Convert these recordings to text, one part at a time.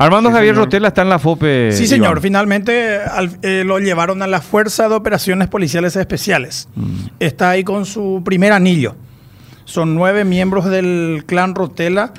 Armando Sí, Javier señor. Rotela está en la FOPE. Sí, señor. Iván. Finalmente al- eh, lo llevaron a la Fuerza de Operaciones Policiales Especiales. Está ahí con su primer anillo. Son nueve miembros del clan Rotela.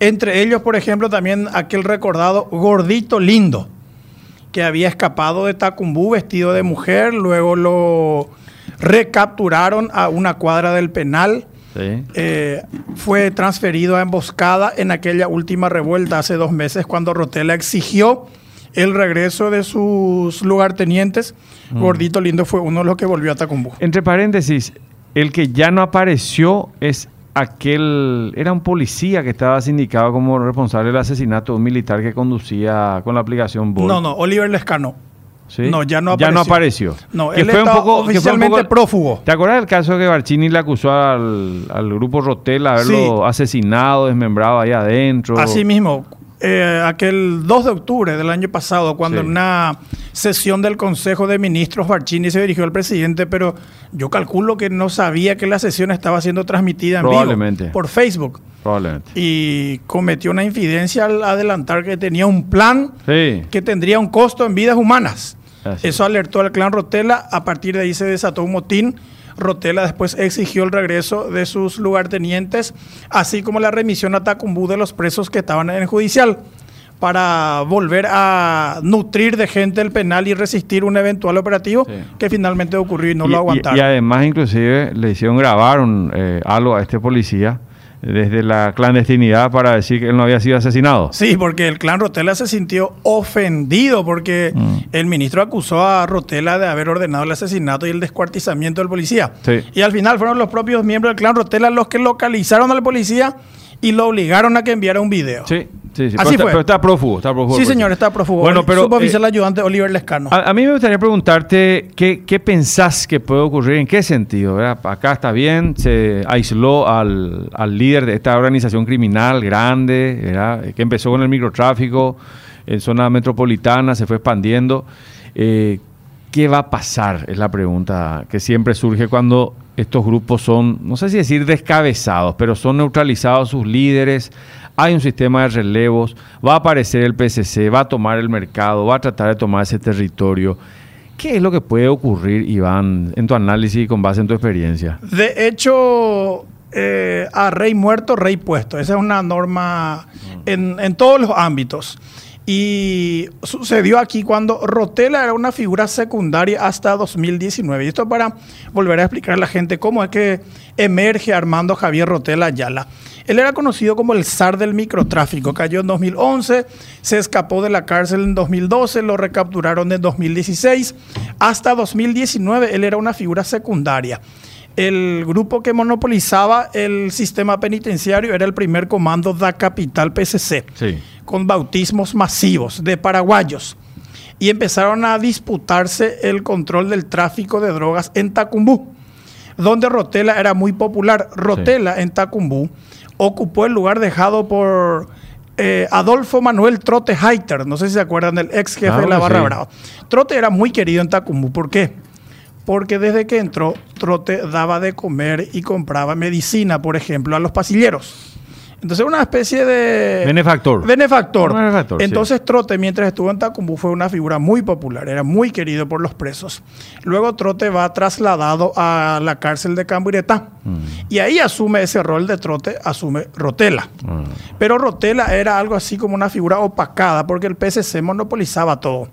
Entre ellos, por ejemplo, también aquel recordado Gordito Lindo, que había escapado de Tacumbú vestido de mujer. Luego lo recapturaron a una cuadra del penal. Sí. Eh, fue transferido a emboscada en aquella última revuelta hace dos meses cuando Rotela exigió el regreso de sus lugartenientes. Gordito Lindo fue uno de los que volvió a Tacumbú. Entre paréntesis, el que ya no apareció es aquel. Era un policía que estaba sindicado como responsable del asesinato de un militar que conducía con la aplicación Bolt. No, no, Oliver Lescano. ¿Sí? no, ya no Ya no apareció. apareció. No, Que él fue un poco- que fue un oficialmente poco- prófugo. ¿Te acuerdas del caso que Barcini le acusó al, al grupo Rotela de haberlo Sí. asesinado, desmembrado ahí adentro? Así mismo, eh, aquel 2 de octubre del año pasado, cuando Sí. en una sesión del Consejo de Ministros Barcini se dirigió al presidente, pero yo calculo que no sabía que la sesión estaba siendo transmitida en vivo por Facebook. Probablemente. y cometió una infidencia al adelantar que tenía un plan Sí. que tendría un costo en vidas humanas. Así Eso alertó al clan Rotela, a partir de ahí se desató un motín. Rotela después exigió el regreso de sus lugartenientes, así como la remisión a Tacumbú de los presos que estaban en el judicial, para volver a nutrir de gente el penal y resistir un eventual operativo Sí. que finalmente ocurrió y no y, lo y- aguantaron. y además, inclusive, le hicieron grabar un, eh, algo a este policía desde la clandestinidad para decir que él no había sido asesinado. Sí, porque el clan Rotela se sintió ofendido porque Mm. el ministro acusó a Rotela de haber ordenado el asesinato y el descuartizamiento del policía. Sí. Y al final fueron los propios miembros del clan Rotela los que localizaron al policía y lo obligaron a que enviara un video. Sí, sí, sí. Así pero, está, fue. pero está prófugo, está prófugo. Sí, señor, está prófugo. Bueno, pero Suboficial eh, ayudante Oliver Lescano. a, a mí me gustaría preguntarte qué, qué pensás que puede ocurrir, en qué sentido. ¿verdad? Acá está bien, se aisló al, al líder de esta organización criminal grande, ¿verdad? que empezó con el microtráfico en zona metropolitana, se fue expandiendo. Eh, ¿Qué va a pasar? Es la pregunta que siempre surge cuando estos grupos son, no sé si decir descabezados, pero son neutralizados sus líderes. Hay un sistema de relevos, va a aparecer el PCC, va a tomar el mercado, va a tratar de tomar ese territorio. ¿Qué es lo que puede ocurrir, Iván, en tu análisis y con base en tu experiencia? De hecho, eh, a rey muerto, rey puesto. Esa es una norma en, en todos los ámbitos. Y sucedió aquí cuando Rotela era una figura secundaria hasta 2019. Y esto para volver a explicar a la gente cómo es que emerge Armando Javier Rotela Ayala. Él era conocido como el zar del microtráfico. Cayó en 2011, se escapó de la cárcel en 2012, lo recapturaron en 2016. Hasta 2019 él era una figura secundaria. El grupo que monopolizaba el sistema penitenciario era el primer comando da Capital PCC Sí. Con bautismos masivos de paraguayos y empezaron a disputarse el control del tráfico de drogas en Tacumbú, donde Rotela era muy popular. Rotela en Tacumbú ocupó el lugar dejado por eh, Adolfo Manuel Trote Heiter, no sé si se acuerdan del ex jefe de la Claro, Barra sí. Brava. Trote era muy querido en Tacumbú, ¿por qué? Porque desde que entró, Trote daba de comer y compraba medicina, por ejemplo, a los pasilleros. Entonces, una especie de... Benefactor. Benefactor. Benefactor, sí. Entonces, Trote, mientras estuvo en Tacumbú, fue una figura muy popular, era muy querido por los presos. Luego, Trote va trasladado a la cárcel de Camburetá. Mm. Y ahí asume ese rol de Trote, asume Rotela. Ah. Pero Rotela era algo así como una figura opacada, porque el PSC monopolizaba todo.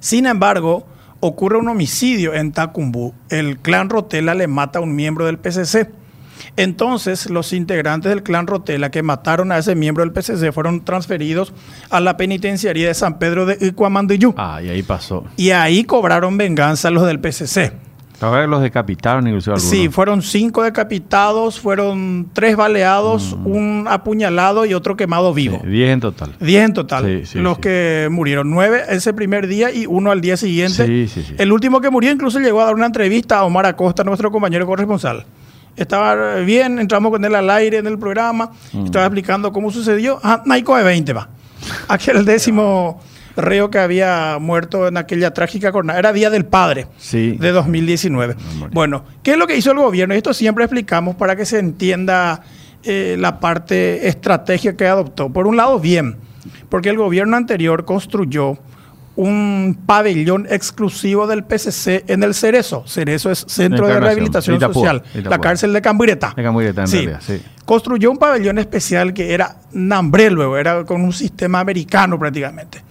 Sin embargo, ocurre un homicidio en Tacumbú. El clan Rotela le mata a un miembro del PCC. Entonces, los integrantes del clan Rotela que mataron a ese miembro del PCC fueron transferidos a la penitenciaría de San Pedro de Icuamandiyú. Ah, y ahí pasó. Y ahí cobraron venganza los del PCC. Ahora los decapitaron incluso algunos. Sí, fueron cinco decapitados, fueron tres baleados, un apuñalado y otro quemado vivo. Sí, Diez en total. Diez en total. Sí, sí, los que murieron. Nueve ese primer día y uno al día siguiente. Sí, sí, sí. El último que murió incluso llegó a dar una entrevista a Omar Acosta, nuestro compañero corresponsal. Estaba bien, entramos con él al aire en el programa, Mm. estaba explicando cómo sucedió. Ah, Naico de 20 va. Aquel décimo reo que había muerto en aquella trágica jornada. Era Día del Padre Sí. de 2019. Bueno, ¿qué es lo que hizo el gobierno? Y esto siempre explicamos para que se entienda eh, la parte estratégica que adoptó. Por un lado, bien, Porque el gobierno anterior construyó un pabellón exclusivo del PCC en el Cerezo. Cerezo es Centro de Rehabilitación Social, la cárcel de Cambureta. De Cambureta, en realidad, sí. Construyó un pabellón especial que era Nambre luego, era con un sistema americano prácticamente.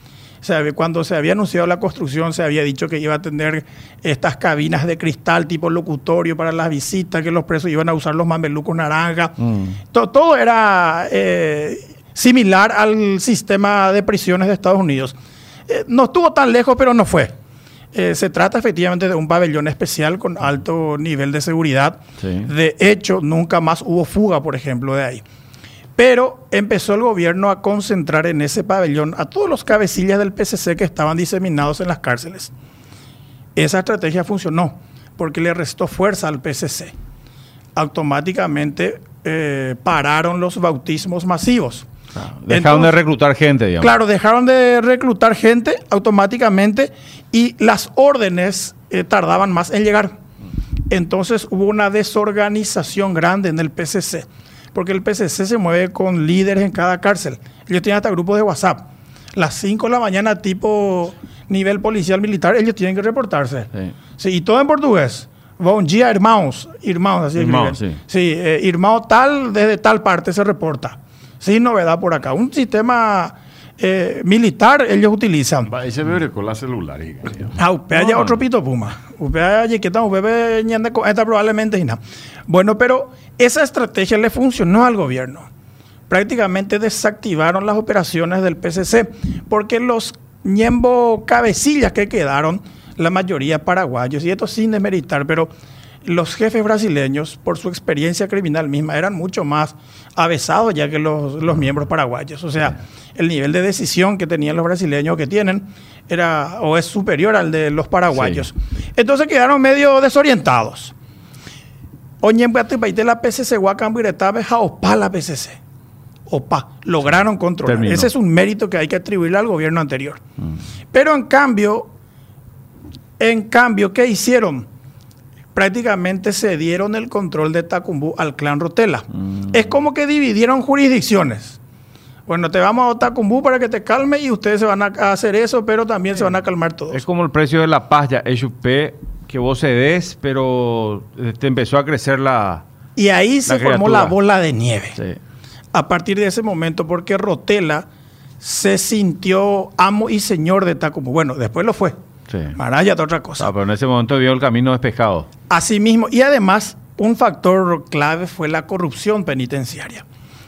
O sea, cuando se había anunciado la construcción, se había dicho que iba a tener estas cabinas de cristal tipo locutorio para las visitas, que los presos iban a usar los mamelucos naranja. Mm. Todo, era eh, similar al sistema de prisiones de Estados Unidos. Eh, no estuvo tan lejos, pero no fue. Eh, se trata efectivamente de un pabellón especial con alto nivel de seguridad. De hecho, nunca más hubo fuga, por ejemplo, de ahí. Pero empezó el gobierno a concentrar en ese pabellón a todos los cabecillas del PCC que estaban diseminados en las cárceles. Esa estrategia funcionó porque le restó fuerza al PCC. Automáticamente eh, pararon los bautismos masivos dejaron de reclutar gente, digamos. Claro, dejaron de reclutar gente automáticamente y las órdenes eh, tardaban más en llegar. Entonces hubo una desorganización grande en el PCC, porque el PCC se mueve con líderes en cada cárcel. Ellos tienen hasta grupos de WhatsApp. Las 5 de la mañana, tipo nivel policial militar, ellos tienen que reportarse. Sí. y todo en portugués. Bom dia, hermanos. Hermanos, así Irmãos, sí. Sí, eh, tal, desde tal parte se reporta sin novedad por acá. Un sistema eh, militar ellos utilizan. Va, ese bebe con la celular. Ah, usted haya otro pito puma. Usted haya que estamos bebé esta probablemente y nada. Bueno, pero esa estrategia le funcionó al gobierno. Prácticamente desactivaron las operaciones del PCC porque los ñembo cabecillas que quedaron, la mayoría paraguayos, y esto sin desmeritar, pero los jefes brasileños, por su experiencia criminal misma, eran mucho más avesados ya que los, miembros paraguayos. O sea, el nivel de decisión que tenían los brasileños que tienen era o es superior al de los paraguayos. Entonces quedaron medio desorientados. Oye, la PCC, opa la PCC. Opa, lograron controlar. Ese es un mérito que hay que atribuirle al gobierno anterior. Mm. Pero en cambio, en cambio, ¿qué hicieron? Prácticamente se dieron el control de Tacumbú al clan Rotela. Mm. Es como que dividieron jurisdicciones. Bueno, te vamos a Tacumbú para que te calme y ustedes se van a hacer eso, pero también se van a calmar todos. Es como el precio de la paz ya, HUP, que vos cedes, pero te este, empezó a crecer la. Y ahí se formó la bola de nieve. A partir de ese momento, porque Rotela se sintió amo y señor de Tacumbú. Bueno, después lo fue. Sí. Maraya otra cosa. Ah, pero en ese momento vio el camino despejado. Así mismo. Y además, un factor clave fue la corrupción penitenciaria.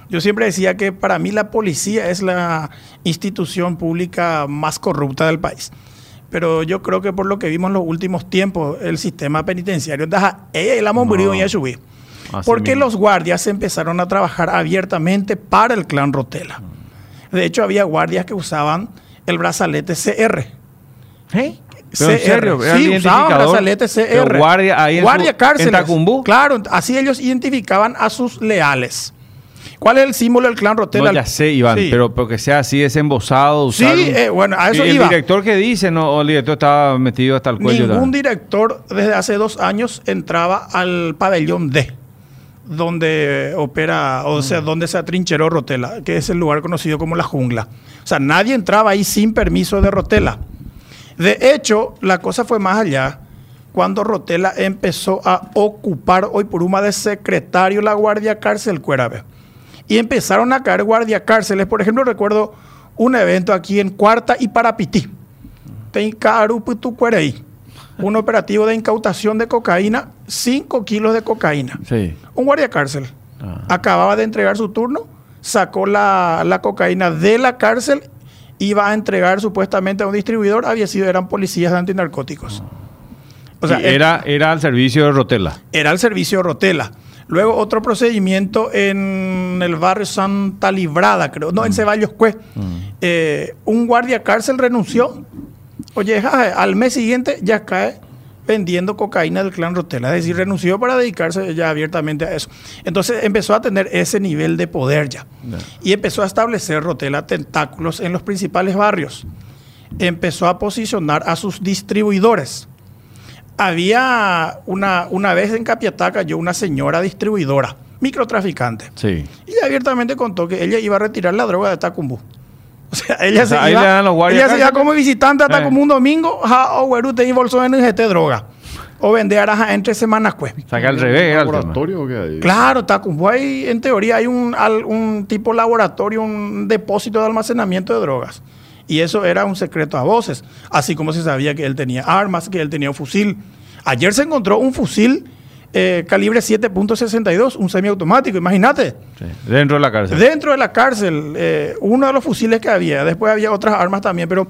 Yo siempre decía que para mí la policía es la institución pública más corrupta del país. Pero yo creo que por lo que vimos en los últimos tiempos, el sistema penitenciario, eh, la no. y subir. Porque los guardias empezaron a trabajar abiertamente para el clan Rotela. De hecho, había guardias que usaban el brazalete CR. ¿Eh? Pero en serio, sí, usaban brazalete CR. Guardia, ahí guardia cárceles. Claro, así ellos identificaban a sus leales. ¿Cuál es el símbolo del clan Rotela? No, ya sé, Iván, pero, pero, que sea así, desembosado. Sí, eh, bueno, a eso ¿Y iba. ¿El director que dice? No, el director estaba metido hasta el cuello. Ningún director desde hace dos años entraba al pabellón D, donde opera, o sea, mm. donde se atrincheró Rotela, que es el lugar conocido como la jungla. O sea, nadie entraba ahí sin permiso de Rotela. De hecho, la cosa fue más allá cuando Rotela empezó a ocupar hoy por una de secretario la guardia cárcel Cuerabe. Y empezaron a caer guardia cárceles. Por ejemplo, recuerdo un evento aquí en Cuarta y Parapití. Un operativo de incautación de cocaína, 5 kilos de cocaína. Sí. Un guardia cárcel. Ah. Acababa de entregar su turno, sacó la, la cocaína de la cárcel iba a entregar supuestamente a un distribuidor, había sido, eran policías de antinarcóticos. O sea, era, era al servicio de Rotela. Era al servicio de Rotela. Luego otro procedimiento en el barrio Santa Librada, creo, no, en mm. Ceballos Cue. Mm. Eh, un guardia cárcel renunció. Oye, al mes siguiente ya cae vendiendo cocaína del clan Rotela, es decir, renunció para dedicarse ya abiertamente a eso. Entonces empezó a tener ese nivel de poder ya. Y empezó a establecer Rotela tentáculos en los principales barrios. Empezó a posicionar a sus distribuidores. Había una, una vez en Capiataca yo una señora distribuidora, microtraficante. Sí. Y abiertamente contó que ella iba a retirar la droga de Tacumbú O sea, ella O sea, se iba, ella se iba como visitante hasta Eh. como un domingo, ja, o güero, te bolso en NGT droga. O vender araja entre semanas, pues. O sea, que al revés tema. laboratorio o qué hay? Claro, Tacumbo hay, en teoría hay un, al- un tipo laboratorio, un depósito de almacenamiento de drogas. Y eso era un secreto a voces, así como se sabía que él tenía armas, que él tenía un fusil. Ayer se encontró un fusil eh, calibre 7.62, un semiautomático, imagínate. Sí, Dentro de la cárcel. Dentro de la cárcel, eh, uno de los fusiles que había, después había otras armas también, pero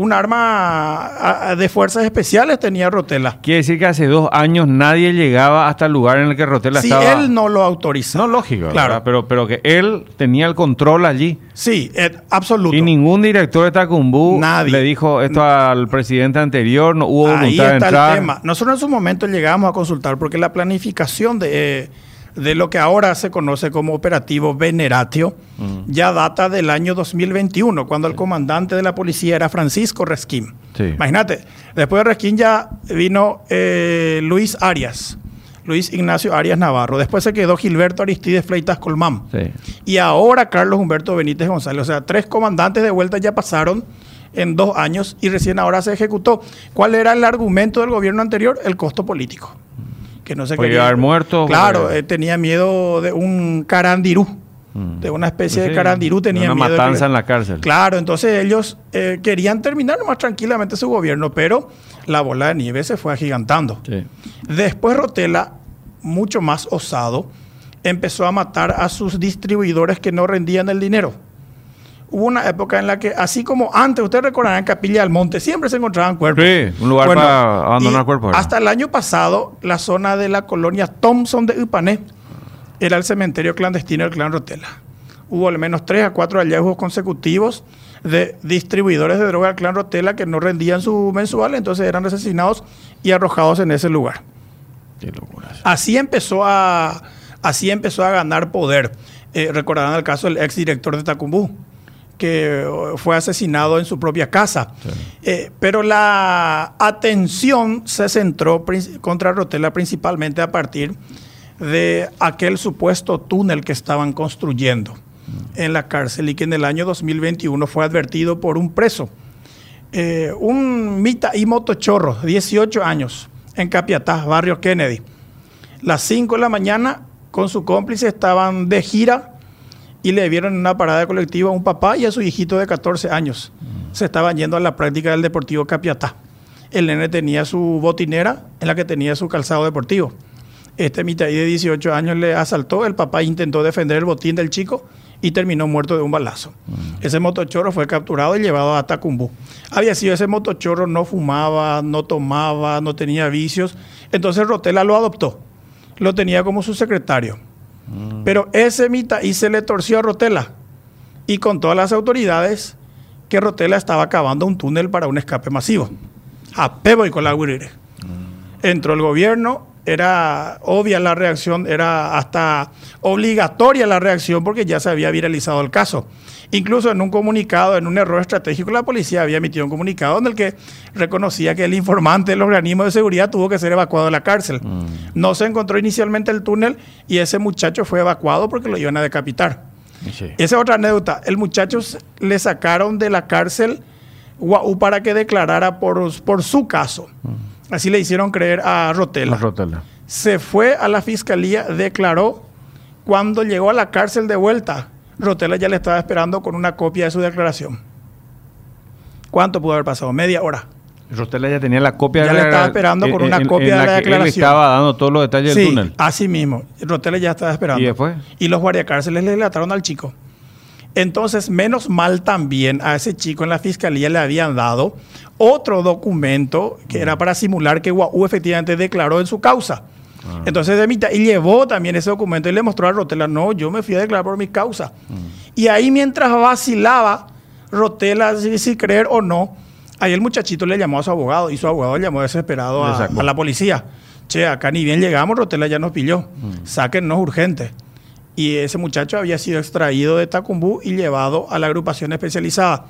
un arma de fuerzas especiales tenía Rotela. Quiere decir que hace dos años nadie llegaba hasta el lugar en el que Rotela Si estaba. él no lo autoriza. No, lógico, Claro. ¿verdad? Pero, pero que él tenía el control allí. Sí, eh, absoluto. Y ningún director de Tacumbú Nadie. le dijo esto al presidente anterior, no hubo voluntad Ahí de está entrar. el tema. Nosotros en su momento llegamos a consultar porque la planificación de, eh, de lo que ahora se conoce como operativo Veneratio Mm. ya data del año 2021, cuando el comandante de la policía era Francisco Resquín. Sí. Imagínate, después de Resquín ya vino eh, Luis Arias, Luis Ignacio Arias Navarro. Después se quedó Gilberto Aristides Fleitas Colmán. Sí. Y ahora Carlos Humberto Benítez González. O sea, tres comandantes de vuelta ya pasaron en dos años y recién ahora se ejecutó. ¿Cuál era el argumento del gobierno anterior? El costo político. Que no se Porque quería. haber muerto, Claro, porque- eh, tenía miedo de un carandirú. Mm. De una especie Sí, de carandirú de tenía una miedo. de matanza en la cárcel. Claro, entonces ellos eh, querían terminar más tranquilamente su gobierno, pero la bola de nieve se fue agigantando. Sí. Después Rotela, mucho más osado, empezó a matar a sus distribuidores que no rendían el dinero. Hubo una época en la que, así como antes, ustedes recordarán en Capilla del Monte, siempre se encontraban cuerpos. Sí, un lugar para abandonar cuerpos. Hasta el año pasado, la zona de la colonia Thompson de Upané era el cementerio clandestino del clan Rotela. Hubo al menos tres a cuatro hallazgos consecutivos de distribuidores de droga del clan Rotela que no rendían su mensual, entonces eran asesinados y arrojados en ese lugar. Qué. Así empezó a, así empezó a ganar poder. Eh, recordarán el caso del exdirector de Tacumbú, que eh, fue asesinado en su propia casa. Eh, pero la atención se centró contra Rotela principalmente a partir de aquel supuesto túnel que estaban construyendo en la cárcel y que en el año 2021 fue advertido por un preso. Eh, un mita y motochorro, 18 años, en Capiatá, barrio Kennedy. Las 5 de la mañana, con su cómplice, estaban de gira y le vieron en una parada colectiva a un papá y a su hijito de 14 años. Se estaban yendo a la práctica del Deportivo Capiatá. El nene tenía su botinera en la que tenía su calzado deportivo. Este mitaí de 18 años le asaltó, el papá intentó defender el botín del chico y terminó muerto de un balazo. Ese motochorro fue capturado y llevado a Tacumbú. Había sido ese motochorro, no fumaba, no tomaba, no tenía vicios. Entonces Rotela lo adoptó. Lo tenía como su secretario. Pero ese mitaí se le torció a Rotela y contó a las autoridades que Rotela estaba cavando un túnel para un escape masivo. A pebo y con la guirire. Entró el gobierno, era obvia la reacción, era hasta obligatoria la reacción porque ya se había viralizado el caso. Incluso en un comunicado, en un error estratégico, la policía había emitido un comunicado en el que reconocía que el informante del organismo de seguridad tuvo que ser evacuado de la cárcel. No se encontró inicialmente el túnel y ese muchacho fue evacuado porque lo iban a decapitar. Sí. Esa es otra anécdota. El muchacho le sacaron de la cárcel para que declarara por, por su caso. Así le hicieron creer a Rotela. La Rotela. Se fue a la fiscalía, declaró. Cuando llegó a la cárcel de vuelta, Rotela ya le estaba esperando con una copia de su declaración. ¿Cuánto pudo haber pasado? Media hora. Rotela ya tenía la copia Ya de le la- estaba esperando por una copia de la que declaración. Él estaba dando todos los detalles del túnel. así mismo. Rotela ya estaba esperando. ¿Y después? Y los guardiacárceles le delataron al chico. Entonces, menos mal también a ese chico en la fiscalía le habían dado otro documento que era para simular que Guau efectivamente declaró en su causa. Ah. Entonces, de mitad, y llevó también ese documento y le mostró a Rotela, no, yo me fui a declarar por mi causa. Y ahí mientras vacilaba Rotela, si, si creer o no, ahí el muchachito le llamó a su abogado y su abogado le llamó desesperado a, la policía. Che, acá ni bien llegamos, Rotela ya nos pilló. Sáquennos urgente. Y ese muchacho había sido extraído de Tacumbú y llevado a la agrupación especializada.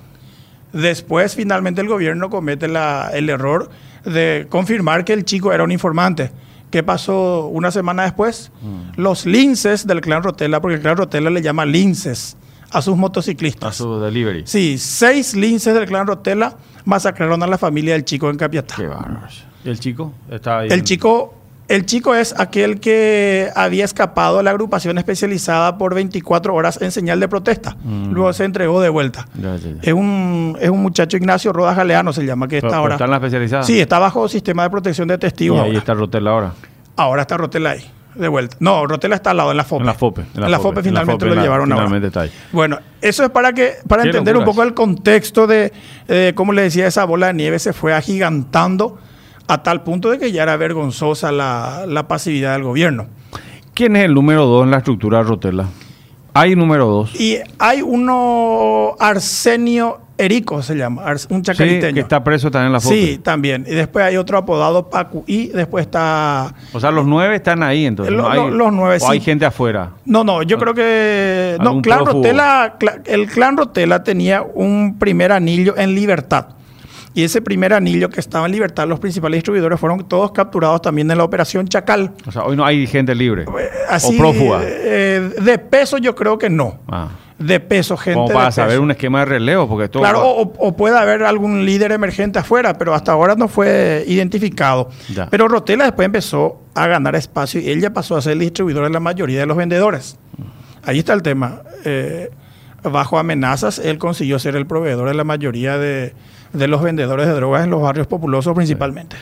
Después, finalmente, el gobierno comete la- el error de confirmar que el chico era un informante. ¿Qué pasó una semana después? Los linces del clan Rotela, porque el clan Rotela le llama linces a sus motociclistas. A su delivery. Sí, seis linces del clan Rotela masacraron a la familia del chico en Capiatá. Qué bárbaro. ¿Y el chico? Está ahí El en- chico, el chico es aquel que había escapado a la agrupación especializada por 24 horas en señal de protesta. Mm. Luego se entregó de vuelta. Ya, ya, ya. Es un, es un muchacho Ignacio Rodas Galeano, se llama, que está ahora. ¿Está en la especializada? Sí, está bajo sistema de protección de Y testigos. ahí ahora. está Rotela ahora. Ahora está Rotela ahí, de vuelta. No, Rotela está al lado, en la FOPE. En la FOPE. En la FOPE, finalmente en lo llevaron ahora. Finalmente está ahí. Bueno, eso es para que para entender un poco el contexto de, eh, como le decía, esa bola de nieve se fue agigantando a tal punto de que ya era vergonzosa la, la pasividad del gobierno. ¿Quién es el número dos en la estructura de Rotela? Hay número dos. Y hay uno, Arsenio Erico se llama, un Sí, chacariteño. que está preso también en la FOPE. Sí, también. Y después hay otro apodado Pacu. Y después está... O sea, los nueve están ahí, entonces. Lo- no hay- lo- los nueve, o hay sí. gente afuera. No, no, yo creo que... No, Clan. Rotela, el clan Rotela tenía un primer anillo en libertad. Y ese primer anillo que estaba en libertad, los principales distribuidores fueron todos capturados también en la operación Chacal. O sea, hoy no hay gente libre. Eh, Así, o prófuga. eh, de peso yo creo que no. Ah. De peso, gente Como para de saber peso. un esquema de relevo, porque todo. Claro, o, o puede haber algún líder emergente afuera, pero hasta ahora no fue identificado. Ya. Pero Rotela después empezó a ganar espacio y él ya pasó a ser el distribuidor de la mayoría de los vendedores. Ahí está el tema. Eh, bajo amenazas, él consiguió ser el proveedor de la mayoría de, de los vendedores de drogas en los barrios populosos principalmente.